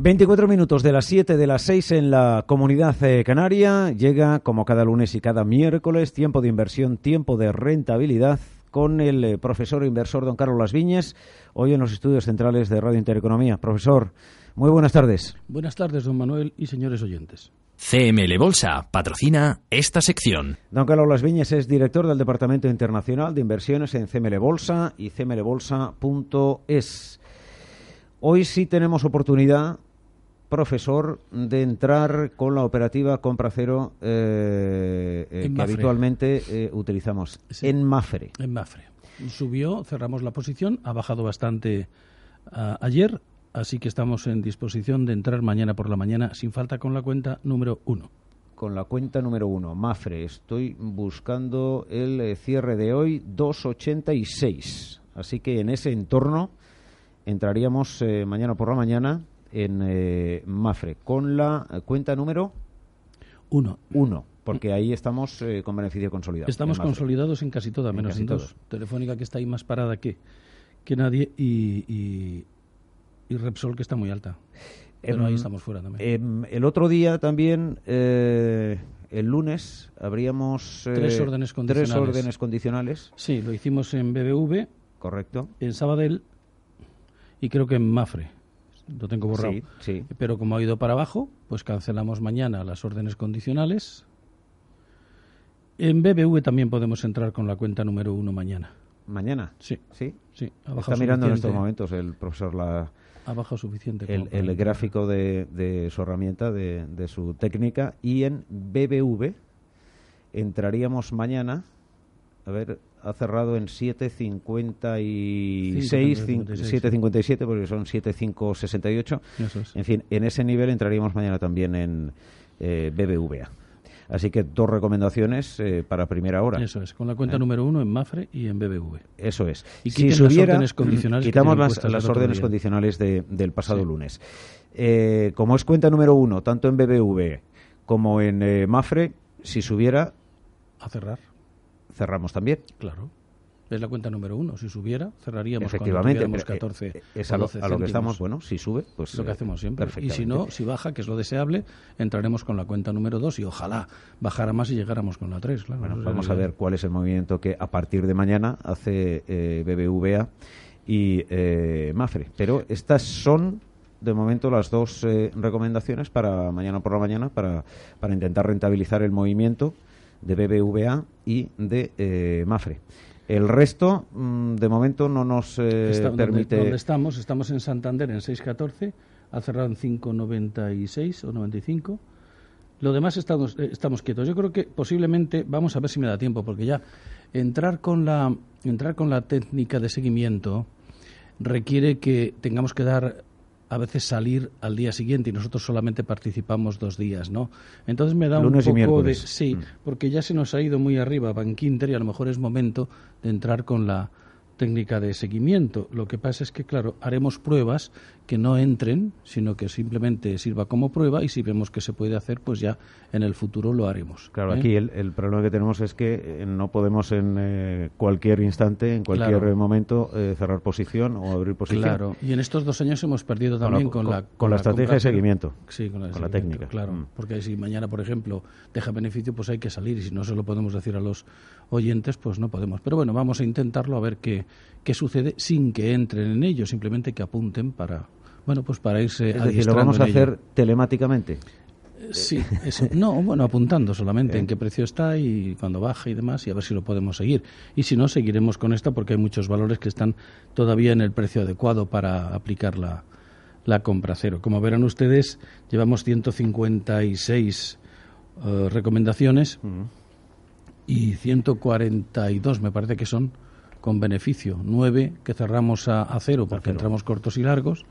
24 minutos de las 7 de las 6 en la comunidad eh, canaria. Llega, como cada lunes y cada miércoles, tiempo de inversión, tiempo de rentabilidad con el eh, profesor inversor don Carlos Las Viñes, hoy en los estudios centrales de Radio Intereconomía. Profesor, muy buenas tardes. Buenas tardes, don Manuel y señores oyentes. CML Bolsa patrocina esta sección. Don Carlos Las Viñes es director del Departamento Internacional de Inversiones en CML Bolsa y cmlbolsa.es. Hoy sí tenemos oportunidad profesor, de entrar con la operativa compra cero eh, eh, que habitualmente eh, utilizamos en Mafre. En Mafre. Subió, cerramos la posición, ha bajado bastante ayer, así que estamos en disposición de entrar mañana por la mañana sin falta con la cuenta número uno. Con la cuenta número uno, Mafre. Estoy buscando el cierre de hoy, 2.86. Así que en ese entorno entraríamos mañana por la mañana en eh, Mafre con la cuenta número uno. Uno, porque ahí estamos eh, con beneficio consolidado. Estamos consolidados en casi toda, menos en, dos. Telefónica que está ahí más parada que, que nadie y, y, Repsol que está muy alta. Pero ahí em, estamos fuera también. Em, el otro día también, eh, el lunes, habríamos... tres órdenes condicionales. Tres órdenes condicionales. Sí, lo hicimos en BBV. Correcto. En Sabadell y creo que en Mafre lo tengo borrado. Sí, Pero como ha ido para abajo, pues cancelamos mañana las órdenes condicionales. En BBV también podemos entrar con la cuenta número uno mañana. ¿Mañana? Sí. ¿Sí? sí Está mirando en estos momentos el profesor la... Ha bajado suficiente. El, gráfico de, su herramienta, de, de su técnica. Y en BBV entraríamos mañana... A ver, ha cerrado en 7.56, 7.57 porque son 7.568. En fin, en ese nivel entraríamos mañana también en eh, BBVA. Así que dos recomendaciones eh, para primera hora. Eso es, con la cuenta ¿Eh? número uno en Mafre y en BBV. Eso es. Y si subiera, órdenes condicionales quitamos las, órdenes condicionales del pasado lunes. como es cuenta número uno, tanto en BBV como en Mafre, si subiera... A cerrar cerramos también. Claro. Es la cuenta número uno. Si subiera, cerraríamos Efectivamente, cuando 14 eh, es a, lo, que estamos, bueno, si sube, pues... Lo que hacemos siempre. Y si no, si baja, que es lo deseable, entraremos con la cuenta número dos y ojalá bajara más y llegáramos con la tres. Claro, bueno, vamos a ver cuál es el movimiento que a partir de mañana hace eh, BBVA y eh, Mafre. Pero estas son de momento las dos recomendaciones para mañana por la mañana para, para intentar rentabilizar el movimiento de BBVA y de eh, Mafre. El resto, mm, de momento, no nos eh, permite. ¿Dónde estamos? Estamos en Santander en 6.14, ha cerrado en 5.96 o 95. Lo demás estamos, eh, estamos quietos. Yo creo que posiblemente, vamos a ver si me da tiempo, porque ya entrar con la, entrar con la técnica de seguimiento requiere que tengamos que dar a veces salir al día siguiente y nosotros solamente participamos dos días, ¿no? Entonces me da un poco de sí, mm. porque ya se nos ha ido muy arriba Bank Inter y a lo mejor es momento de entrar con la técnica de seguimiento. Lo que pasa es que, claro, haremos pruebas que no entren, sino que simplemente sirva como prueba y si vemos que se puede hacer, pues ya en el futuro lo haremos. Claro, ¿eh? aquí el, problema que tenemos es que eh, no podemos en eh, cualquier instante, en cualquier momento, cerrar posición o abrir posición. Claro, y en estos dos años hemos perdido también con, la, con, la, estrategia de seguimiento. Sí, con la, técnica. Claro, mm. porque si mañana, por ejemplo, deja beneficio, pues hay que salir y si no se lo podemos decir a los oyentes, pues no podemos. Pero bueno, vamos a intentarlo a ver qué, qué sucede sin que entren en ello, simplemente que apunten para bueno, pues para irse es decir, lo vamos a hacer telemáticamente. Eh, sí, no, bueno, apuntando solamente en qué precio está y cuando baja y demás y a ver si lo podemos seguir. Y si no, seguiremos con esta porque hay muchos valores que están todavía en el precio adecuado para aplicar la, la compra cero. Como verán ustedes, llevamos 156 uh, recomendaciones y 142 me parece que son con beneficio. Nueve que cerramos a, cero porque entramos cortos y largos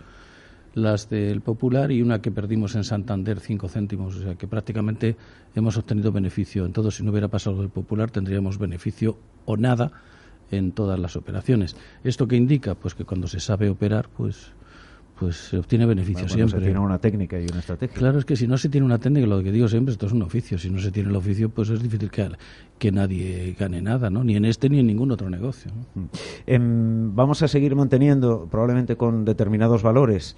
las del Popular y una que perdimos en Santander, cinco céntimos. O sea que prácticamente hemos obtenido beneficio. En todo, si no hubiera pasado del Popular, tendríamos beneficio o nada en todas las operaciones. ¿Esto qué indica? Pues que cuando se sabe operar, pues pues se obtiene beneficio siempre. Se tiene una técnica y una estrategia. Claro, es que si no se tiene una técnica, lo que digo siempre, esto es un oficio. Si no se tiene el oficio, pues es difícil que, que nadie gane nada, ¿no? Ni en este ni en ningún otro negocio. Mm. Em, vamos a seguir manteniendo, probablemente con determinados valores,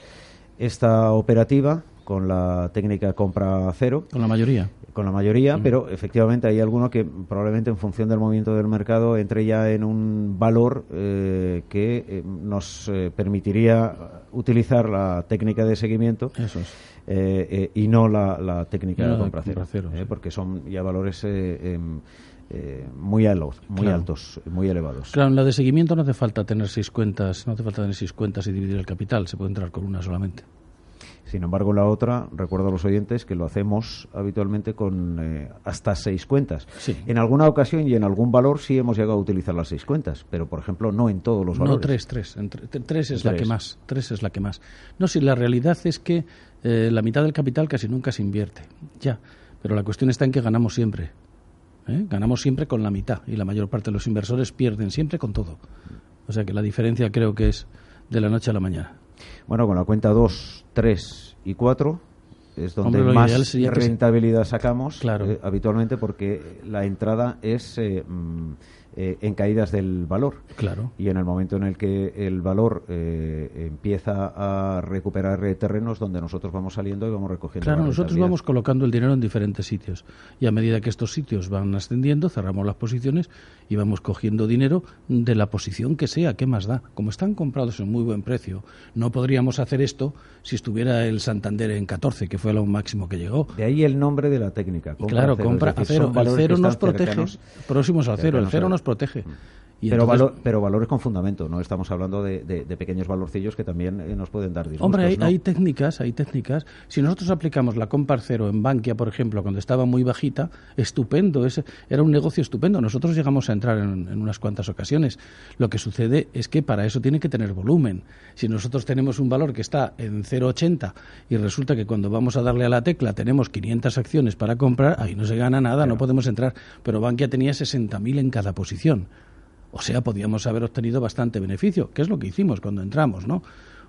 esta operativa con la técnica compra cero. Con la mayoría. Con la mayoría, pero efectivamente hay alguno que probablemente en función del movimiento del mercado entre ya en un valor eh, que eh, nos eh, permitiría utilizar la técnica de seguimiento y no la, técnica de compra cero, porque son ya valores em, muy, altos, muy altos, muy elevados. Claro, en la de seguimiento no hace falta tener seis cuentas, no hace falta tener seis cuentas y dividir el capital, se puede entrar con una solamente. Sin embargo, la otra, recuerdo a los oyentes que lo hacemos habitualmente con eh, hasta seis cuentas. En alguna ocasión y en algún valor sí hemos llegado a utilizar las seis cuentas, pero por ejemplo no en todos los valores. No, tres, tres. tres es la que más. Tres es la que más. No, si la realidad es que eh, la mitad del capital casi nunca se invierte. Ya. Pero la cuestión está en que ganamos siempre. ¿eh? Ganamos siempre con la mitad y la mayor parte de los inversores pierden siempre con todo. O sea que la diferencia creo que es de la noche a la mañana. Bueno, con la cuenta 2, 3 y 4 es donde más rentabilidad sacamos eh, habitualmente porque la entrada es eh, mm, eh, en caídas del valor. Claro. Y en el momento en el que el valor eh, empieza a recuperar terrenos donde nosotros vamos saliendo y vamos recogiendo. Claro, nosotros vamos colocando el dinero en diferentes sitios. Y a medida que estos sitios van ascendiendo, cerramos las posiciones y vamos cogiendo dinero de la posición que sea. ¿Qué más da? Como están comprados en muy buen precio, no podríamos hacer esto si estuviera el Santander en 14, que fue lo máximo que llegó. De ahí el nombre de la técnica. claro, compra a cero. El cero nos protege. Próximos al cero. El cero nos protege. Pero, pero valores con fundamento, no estamos hablando de, pequeños valorcillos que también eh, nos pueden dar disgustos. Hombre, hay, técnicas, hay técnicas. Si nosotros aplicamos la compar cero en Bankia, por ejemplo, cuando estaba muy bajita, estupendo, ese, era un negocio estupendo. Nosotros llegamos a entrar en, en, unas cuantas ocasiones. Lo que sucede es que para eso tiene que tener volumen. Si nosotros tenemos un valor que está en 0,80 y resulta que cuando vamos a darle a la tecla tenemos 500 acciones para comprar, ahí no se gana nada, no podemos entrar. Pero Bankia tenía 60.000 en cada posición. O sea, podíamos haber obtenido bastante beneficio, que es lo que hicimos cuando entramos, ¿no?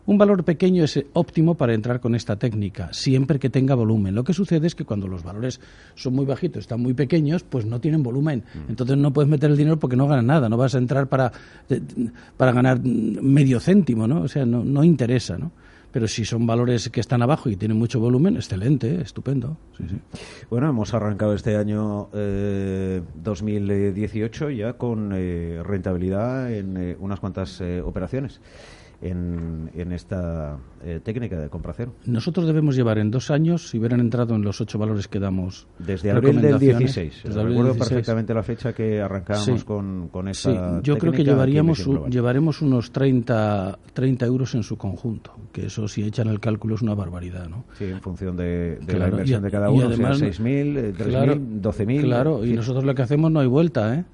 Un valor pequeño es óptimo para entrar con esta técnica, siempre que tenga volumen. Lo que sucede es que cuando los valores son muy bajitos, están muy pequeños, pues no tienen volumen. Mm. Entonces no puedes meter el dinero porque no ganas nada, no vas a entrar para, eh, para ganar medio céntimo, ¿no? O sea, no, no interesa, ¿no? Pero si son valores que están abajo y tienen mucho volumen, excelente, estupendo. Bueno, hemos arrancado este año 2018 eh, ya con eh, rentabilidad en eh, unas cuantas operaciones en, en esta eh, técnica de compra cero. Nosotros debemos llevar en dos años, si hubieran entrado en los ocho valores que damos. Desde abril del 16. Recuerdo perfectamente la fecha que arrancábamos con, con esa. Sí, yo creo que llevaríamos llevaremos unos 30, 30 euros en su conjunto, que eso, si echan el cálculo, es una barbaridad, ¿no? Sí, en función de, la inversión de cada uno, además, sea 6.000, 3.000, claro, 12.000. Claro, y nosotros lo que hacemos no hay vuelta, ¿eh?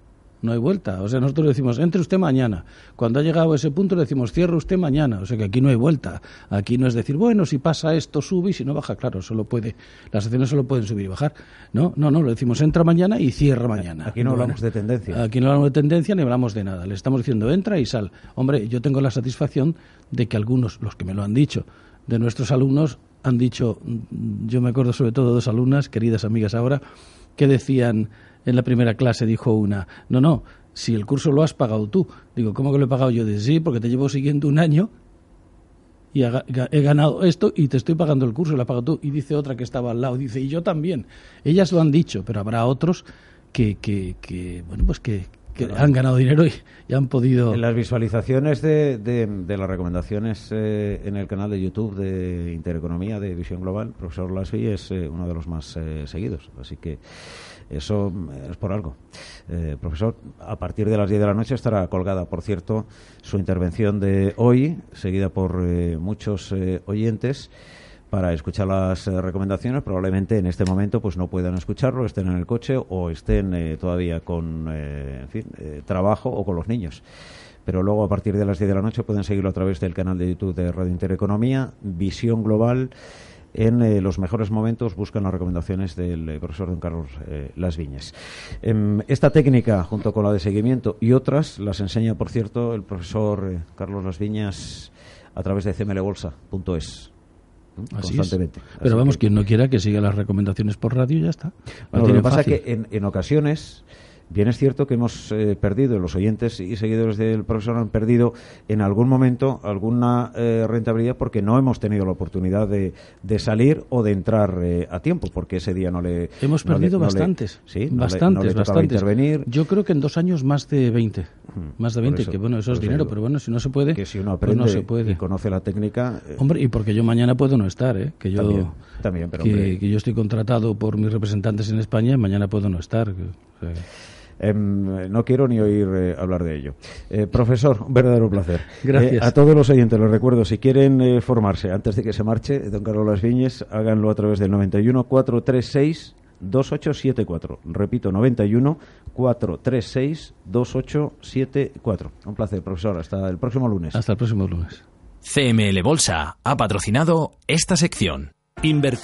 No hay vuelta. O sea, nosotros decimos, entre usted mañana. Cuando ha llegado a ese punto, le decimos, cierre usted mañana. O sea, que aquí no hay vuelta. Aquí no es decir, bueno, si pasa esto, sube y si no baja, claro, solo puede, las acciones solo pueden subir y bajar. No, no, no, le decimos, entra mañana y cierra mañana. Aquí no hablamos de tendencia. Aquí no hablamos de tendencia ni hablamos de nada. Le estamos diciendo, entra y sal. Hombre, yo tengo la satisfacción de que algunos, los que me lo han dicho, de nuestros alumnos, han dicho, yo me acuerdo sobre todo de dos alumnas, queridas amigas ahora, que decían, en la primera clase dijo una, no, no, si el curso lo has pagado tú. Digo, ¿cómo que lo he pagado yo? Dice, sí, porque te llevo siguiendo un año y he ganado esto y te estoy pagando el curso, lo has pagado tú. Y dice otra que estaba al lado, dice, y yo también. Ellas lo han dicho, pero habrá otros que, que, que bueno, pues que, han ganado dinero y, han podido... En las visualizaciones de, de, las recomendaciones eh, en el canal de YouTube de Intereconomía de Visión Global, profesor Lasvi es eh, uno de los más eh, seguidos. Así que eso mm, es por algo. Eh, profesor, a partir de las 10 de la noche estará colgada, por cierto, su intervención de hoy, seguida por eh, muchos eh, oyentes para escuchar las recomendaciones. Probablemente en este momento pues no puedan escucharlo, estén en el coche o estén todavía con en fin, trabajo o con los niños. Pero luego a partir de las 10 de la noche pueden seguirlo a través del canal de YouTube de Radio Intereconomía, Visión Global en eh, los mejores momentos buscan las recomendaciones del eh, profesor don Carlos eh, Las Viñas. Em, esta técnica, junto con la de seguimiento y otras, las enseña, por cierto, el profesor Carlos Las Viñas a través de cmlbolsa.es. constantemente. Pero vamos, quien no quiera que siga las recomendaciones por radio, ya está. lo que pasa es que en, en ocasiones Bien es cierto que hemos eh, perdido, los oyentes y seguidores del profesor han perdido en algún momento alguna eh, rentabilidad porque no hemos tenido la oportunidad de, de salir o de entrar eh, a tiempo, porque ese día no le... Hemos no le- perdido no le- bastantes. sí, no bastantes, no le bastantes. intervenir. Yo creo que en dos años más de 20. Más de por 20, eso- que bueno, eso es dinero, digo pero bueno, si no se puede, que si uno pues aprende no se puede. y conoce la técnica... eh, Hombre, y porque yo mañana puedo no estar, ¿eh? Que yo, También, también, pero que, que yo estoy contratado por mis representantes en España mañana puedo no estar. que- o sea, Em, no quiero ni oír eh, hablar de ello. Eh, profesor, un verdadero placer. Gracias. Eh, a todos los oyentes les recuerdo, si quieren eh, formarse antes de que se marche, don Carlos Las Viñes, háganlo a través del 91 436 2874. Repito, 91 436 2874. Un placer, profesor. Hasta el próximo lunes. hasta el próximo lunes. CML Bolsa ha patrocinado esta sección. Invertir